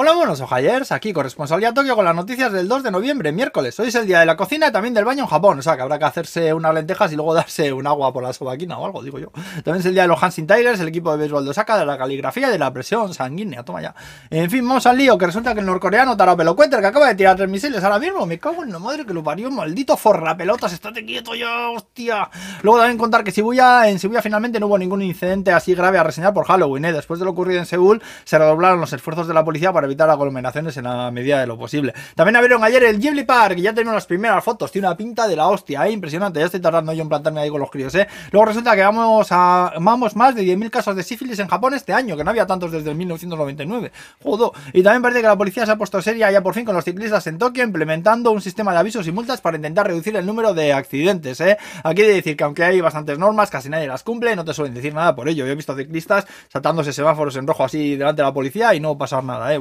Hola, buenos ojayers, aquí corresponsalía Tokio con las noticias del 2 de noviembre, miércoles. Hoy es el día de la cocina y también del baño en Japón, o sea que habrá que hacerse unas lentejas y luego darse un agua por la sobaquina o algo, digo yo. También es el día de los Hanshin Tigers, el equipo de béisbol de Osaka, de la caligrafía y de la presión sanguínea, toma ya. En fin, vamos al lío, que resulta que el norcoreano Taro Pelocuenter, que acaba de tirar tres misiles ahora mismo, me cago en la madre que lo parió, maldito forra pelotas, estate quieto ya, hostia. Luego también contar que Shibuya, en Shibuya finalmente no hubo ningún incidente así grave a reseñar por Halloween, ¿eh? Después de lo ocurrido en Seúl, se redoblaron los esfuerzos de la policía para evitar aglomeraciones en la medida de lo posible. También abrieron ayer el Ghibli Park, ya tenemos las primeras fotos, tiene una pinta de la hostia, ¿eh? impresionante, ya estoy tardando yo en plantarme ahí con los críos, ¿eh? Luego resulta que vamos a vamos más de 10.000 casos de sífilis en Japón este año, que no había tantos desde el 1999. Jodo. Y también parece que la policía se ha puesto seria ya por fin con los ciclistas en Tokio, implementando un sistema de avisos y multas para intentar reducir el número de accidentes, ¿eh? Aquí de decir que aunque hay bastantes normas, casi nadie las cumple, no te suelen decir nada por ello. Yo he visto ciclistas saltándose semáforos en rojo así delante de la policía y no pasar nada, ¿eh?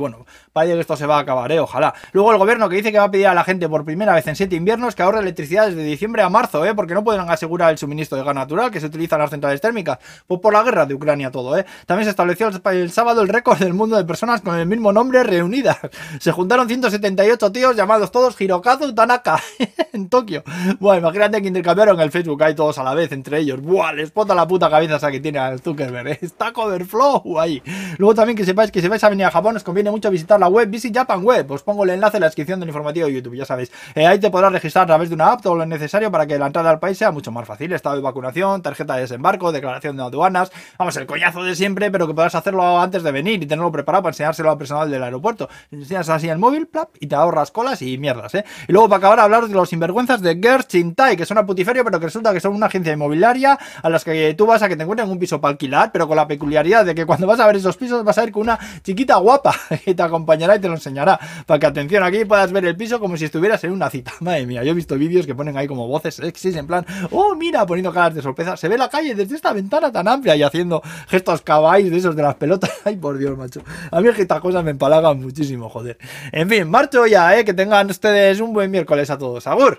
Parece que esto se va a acabar, ¿eh? Ojalá. Luego el gobierno que dice que va a pedir a la gente por primera vez en siete inviernos que ahorre electricidad desde diciembre a marzo, ¿eh? Porque no pueden asegurar el suministro de gas natural que se utiliza en las centrales térmicas. Pues por la guerra de Ucrania todo, ¿eh? También se estableció el sábado el récord del mundo de personas con el mismo nombre reunidas. Se juntaron 178 tíos llamados todos Hirokazu Tanaka en Tokio. Bueno, imagínate que intercambiaron el Facebook ahí todos a la vez entre ellos. Buah, les pota la puta cabeza esa que tiene al Zuckerberg, ¿eh? Está Coverflow ahí. Luego también que sepáis que si vais a venir a Japón os conviene mucho visitar la web Visit Japan Web. Os pongo el enlace en la descripción del informativo de YouTube, ya sabéis. Eh, ahí te podrás registrar a través de una app todo lo necesario para que la entrada al país sea mucho más fácil. Estado de vacunación, tarjeta de desembarco, declaración de aduanas. Vamos, el coñazo de siempre, pero que podrás hacerlo antes de venir y tenerlo preparado para enseñárselo al personal del aeropuerto. Enseñas así el móvil, plap, y te ahorras colas y mierdas, ¿eh? Y luego para acabar hablar de los sinvergüenzas de Gerchintai, que son a putiferio, pero que resulta que son una agencia inmobiliaria a las que tú vas a que te encuentren un piso para alquilar, pero con la peculiaridad de que cuando vas a ver esos pisos vas a ir con una chiquita guapa te acompañará y te lo enseñará. Para que atención, aquí puedas ver el piso como si estuvieras en una cita. Madre mía, yo he visto vídeos que ponen ahí como voces sexys, en plan, oh, mira, poniendo caras de sorpresa. Se ve la calle desde esta ventana tan amplia y haciendo gestos cabáis de esos de las pelotas. Ay, por Dios, macho. A mí es que estas cosas me empalagan muchísimo, joder. En fin, marcho ya, eh. Que tengan ustedes un buen miércoles a todos. Agur.